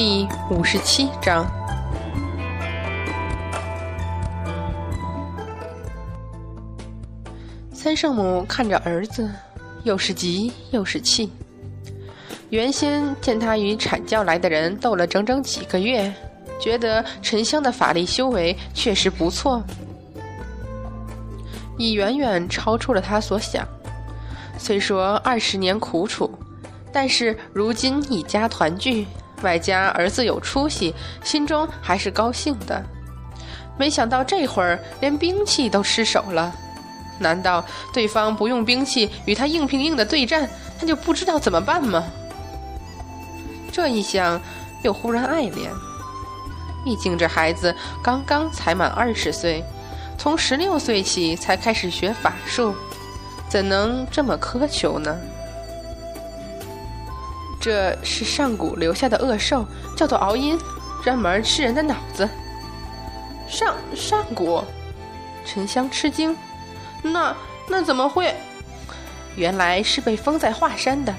第五十七章。三圣母看着儿子，又是急又是气。原先见他与阐教来的人斗了整整几个月，觉得沉香的法力修为确实不错，已远远超出了他所想。虽说二十年苦楚，但是如今一家团聚，外加儿子有出息，心中还是高兴的。没想到这会儿连兵器都失手了。难道对方不用兵器与他硬拼硬的对战，他就不知道怎么办吗？这一想，又忽然爱怜。毕竟这孩子刚刚才满二十岁，从十六岁起才开始学法术，怎能这么苛求呢？这是上古留下的恶兽，叫做敖阴，专门吃人的脑子。上上古，沉香吃惊。那那怎么会？原来是被封在华山的，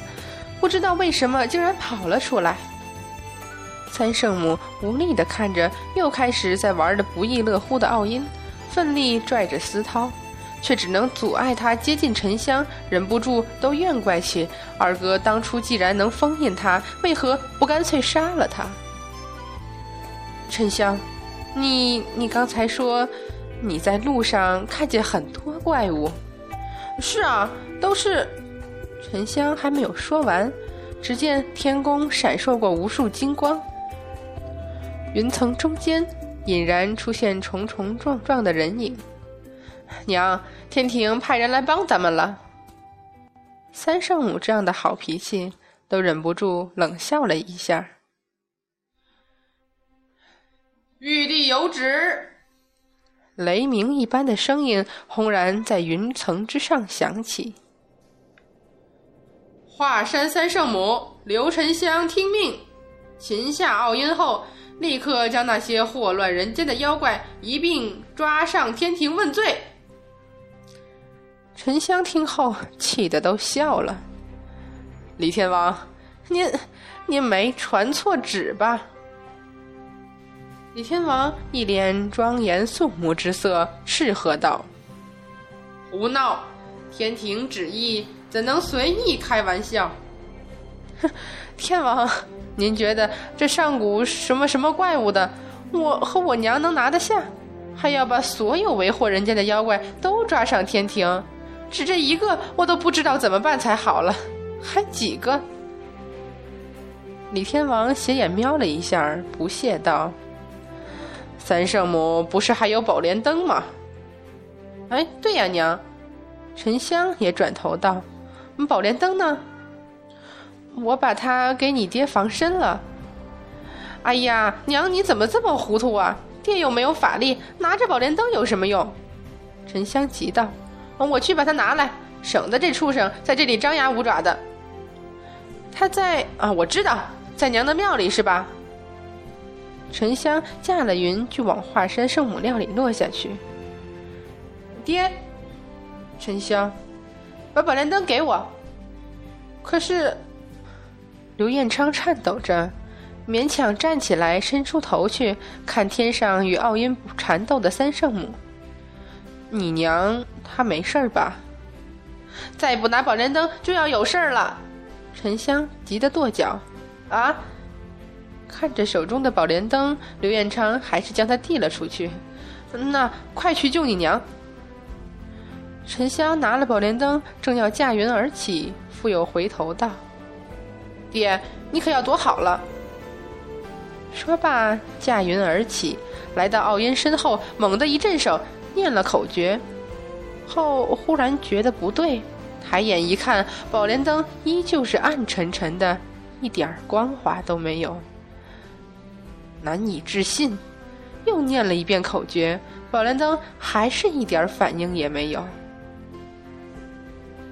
不知道为什么竟然跑了出来。三圣母无力地看着又开始在玩的不亦乐乎的奥音，奋力拽着思涛，却只能阻碍他接近沉香，忍不住都怨怪起二哥当初既然能封印他，为何不干脆杀了他？沉香，你你刚才说。你在路上看见很多怪物，是啊，都是。沉香还没有说完，只见天空闪烁过无数金光，云层中间隐然出现重重撞撞的人影。娘，天庭派人来帮咱们了。三圣母这样的好脾气，都忍不住冷笑了一下。玉帝有旨。雷鸣一般的声音轰然在云层之上响起。华山三圣母刘沉香听命，擒下奥音后，立刻将那些祸乱人间的妖怪一并抓上天庭问罪。沉香听后气得都笑了。李天王，您您没传错旨吧？李天王一脸庄严肃穆之色，斥喝道：“胡闹！天庭旨意怎能随意开玩笑？”哼，天王，您觉得这上古什么什么怪物的，我和我娘能拿得下？还要把所有为祸人间的妖怪都抓上天庭？只这一个，我都不知道怎么办才好了，还几个？李天王斜眼瞄了一下，不屑道。三圣母不是还有宝莲灯吗？哎，对呀，娘。沉香也转头道：“宝莲灯呢？我把它给你爹防身了。”哎呀，娘，你怎么这么糊涂啊？爹又没有法力，拿着宝莲灯有什么用？沉香急道：“我去把它拿来，省得这畜生在这里张牙舞爪的。”他在啊，我知道，在娘的庙里是吧？沉香驾了云，就往华山圣母庙里落下去。爹，沉香，把宝莲灯给我。可是，刘彦昌颤抖着，勉强站起来，伸出头去看天上与奥音缠斗的三圣母。你娘她没事儿吧？再不拿宝莲灯，就要有事儿了。沉香急得跺脚。啊！看着手中的宝莲灯，刘彦昌还是将它递了出去。那快去救你娘！沉香拿了宝莲灯，正要驾云而起，复又回头道：“爹，你可要躲好了。”说罢，驾云而起，来到奥音身后，猛地一震手，念了口诀，后忽然觉得不对，抬眼一看，宝莲灯依旧是暗沉沉的，一点光华都没有。难以置信，又念了一遍口诀，宝莲灯还是一点反应也没有。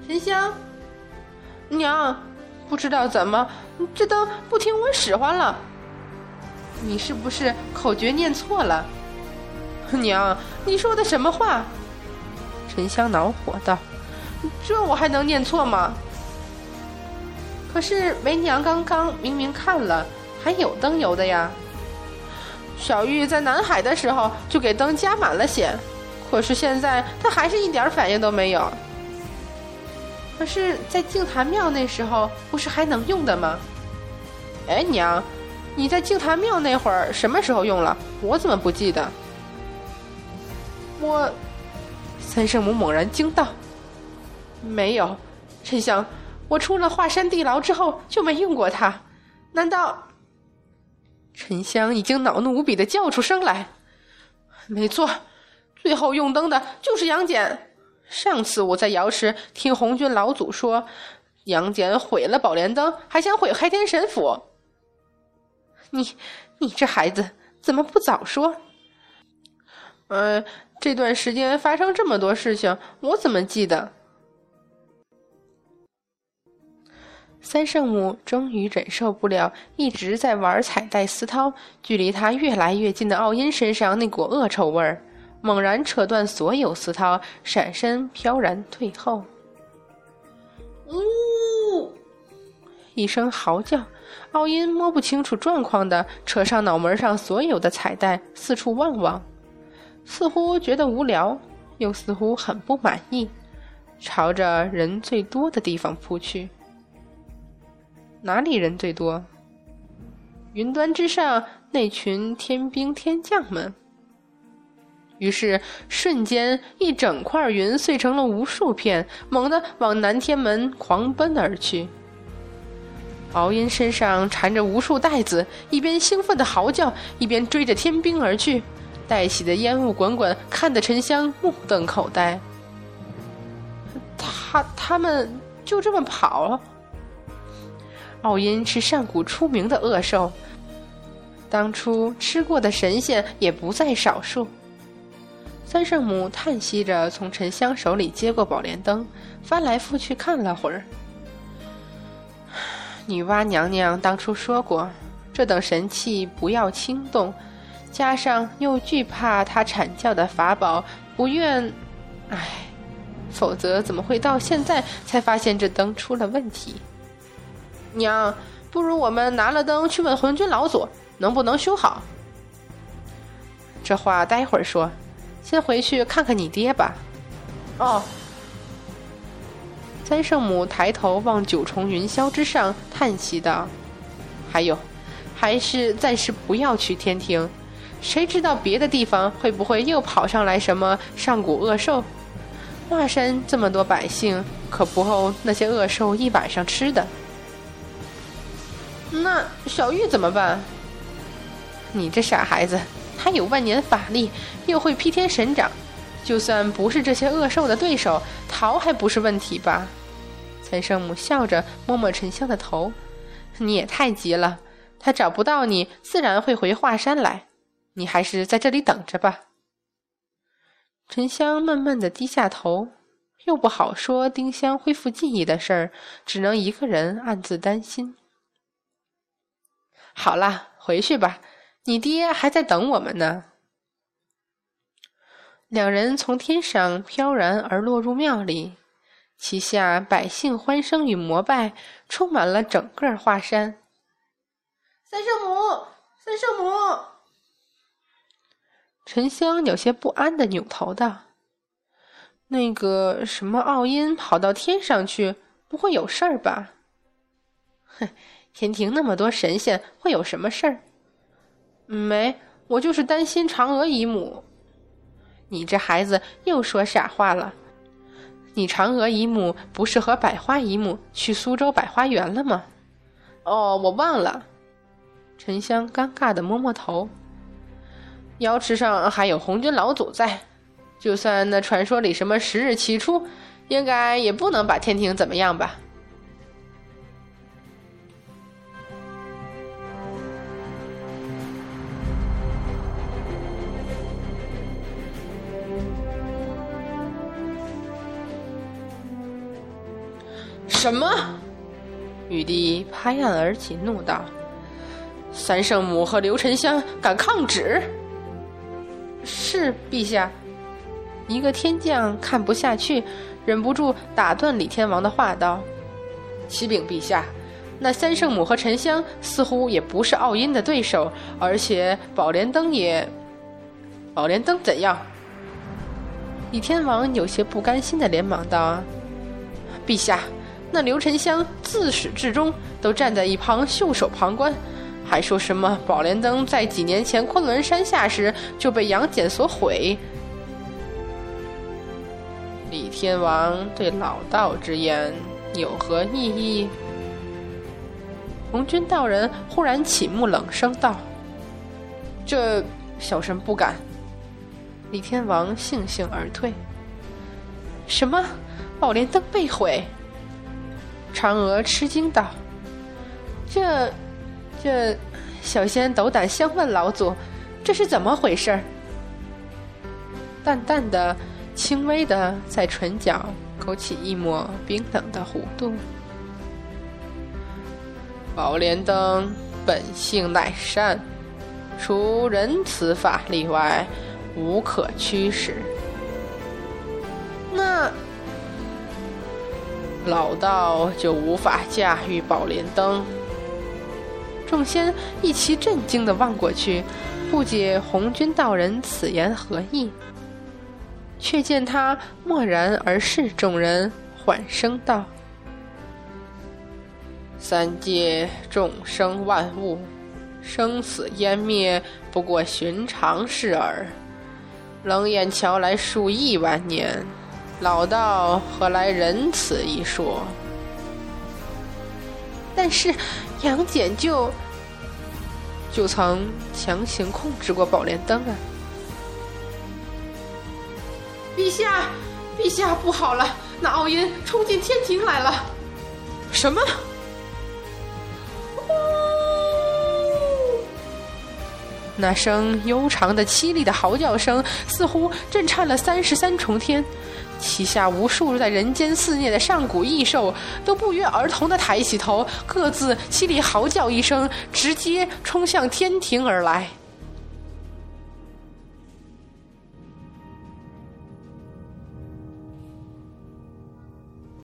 沉香，娘，不知道怎么这灯不听我使唤了。你是不是口诀念错了？娘，你说的什么话？沉香恼火道：“这我还能念错吗？可是为娘刚刚明明看了。”还有灯油的呀。小玉在南海的时候就给灯加满了血，可是现在她还是一点反应都没有。可是，在净坛庙那时候不是还能用的吗？哎，娘，你在净坛庙那会儿什么时候用了？我怎么不记得？我，三圣母猛然惊道：“没有，沉香，我出了华山地牢之后就没用过它。难道？”沉香已经恼怒无比的叫出声来：“没错，最后用灯的就是杨戬。”上次我在瑶池听红军老祖说，杨戬毁了宝莲灯，还想毁开天神府。你，你这孩子怎么不早说？呃，这段时间发生这么多事情，我怎么记得？三圣母终于忍受不了一直在玩彩带丝绦，距离他越来越近的奥音身上那股恶臭味儿。猛然扯断所有丝绦，闪身飘然退后。呜！一声嚎叫，奥音摸不清楚状况的扯上脑门上所有的彩带，四处望望，似乎觉得无聊，又似乎很不满意，朝着人最多的地方扑去。哪里人最多？云端之上那群天兵天将们。于是，瞬间一整块云碎成了无数片，猛地往南天门狂奔而去。敖音身上缠着无数带子，一边兴奋的嚎叫，一边追着天兵而去，带起的烟雾滚滚，看得沉香目瞪口呆。他他们就这么跑？敖音是上古出名的恶兽，当初吃过的神仙也不在少数。三圣母叹息着，从沉香手里接过宝莲灯，翻来覆去看了会儿。女娲娘娘当初说过，这等神器不要轻动，加上又惧怕他阐教的法宝，不愿……唉，否则怎么会到现在才发现这灯出了问题？娘，不如我们拿了灯去问魂君老祖，能不能修好？这话待会儿说。先回去看看你爹吧。哦。三圣母抬头望九重云霄之上，叹息道：“还有，还是暂时不要去天庭。谁知道别的地方会不会又跑上来什么上古恶兽？华山这么多百姓，可不够那些恶兽一晚上吃的。那小玉怎么办？你这傻孩子！”他有万年法力，又会劈天神掌，就算不是这些恶兽的对手，逃还不是问题吧？三圣母笑着摸摸沉香的头：“你也太急了，他找不到你，自然会回华山来。你还是在这里等着吧。”沉香慢慢的低下头，又不好说丁香恢复记忆的事儿，只能一个人暗自担心。好了，回去吧。你爹还在等我们呢。两人从天上飘然而落入庙里，旗下百姓欢声与膜拜充满了整个华山。三圣母，三圣母！沉香有些不安的扭头道：“那个什么奥音跑到天上去，不会有事儿吧？”哼，天庭那么多神仙，会有什么事儿？没，我就是担心嫦娥姨母。你这孩子又说傻话了。你嫦娥姨母不是和百花姨母去苏州百花园了吗？哦，我忘了。沉香尴尬的摸摸头。瑶池上还有红军老祖在，就算那传说里什么十日齐出，应该也不能把天庭怎么样吧。什么？玉帝拍案而起，怒道：“三圣母和刘沉香敢抗旨？”是陛下。一个天将看不下去，忍不住打断李天王的话道：“启禀陛下，那三圣母和沉香似乎也不是奥音的对手，而且宝莲灯也……宝莲灯怎样？李天王有些不甘心的连忙道：“陛下，那刘沉香自始至终都站在一旁袖手旁观，还说什么宝莲灯在几年前昆仑山下时就被杨戬所毁。”李天王对老道之言有何异议？红军道人忽然起目冷声道：“这小神不敢。”李天王悻悻而退。什么？宝莲灯被毁？嫦娥吃惊道：“这……这……小仙斗胆相问老祖，这是怎么回事？”淡淡的、轻微的，在唇角勾起一抹冰冷的弧度。宝莲灯本性乃善，除仁慈法力外。无可驱使，那老道就无法驾驭宝莲灯。众仙一齐震惊的望过去，不解红军道人此言何意，却见他默然而视众人，缓声道：“三界众生万物，生死湮灭，不过寻常事耳。”冷眼瞧来数亿万年，老道何来仁慈一说？但是杨戬就就曾强行控制过宝莲灯啊！陛下，陛下不好了，那奥音冲进天庭来了！什么？那声悠长的、凄厉的嚎叫声，似乎震颤了三十三重天。旗下无数在人间肆虐的上古异兽，都不约而同的抬起头，各自凄厉嚎叫一声，直接冲向天庭而来。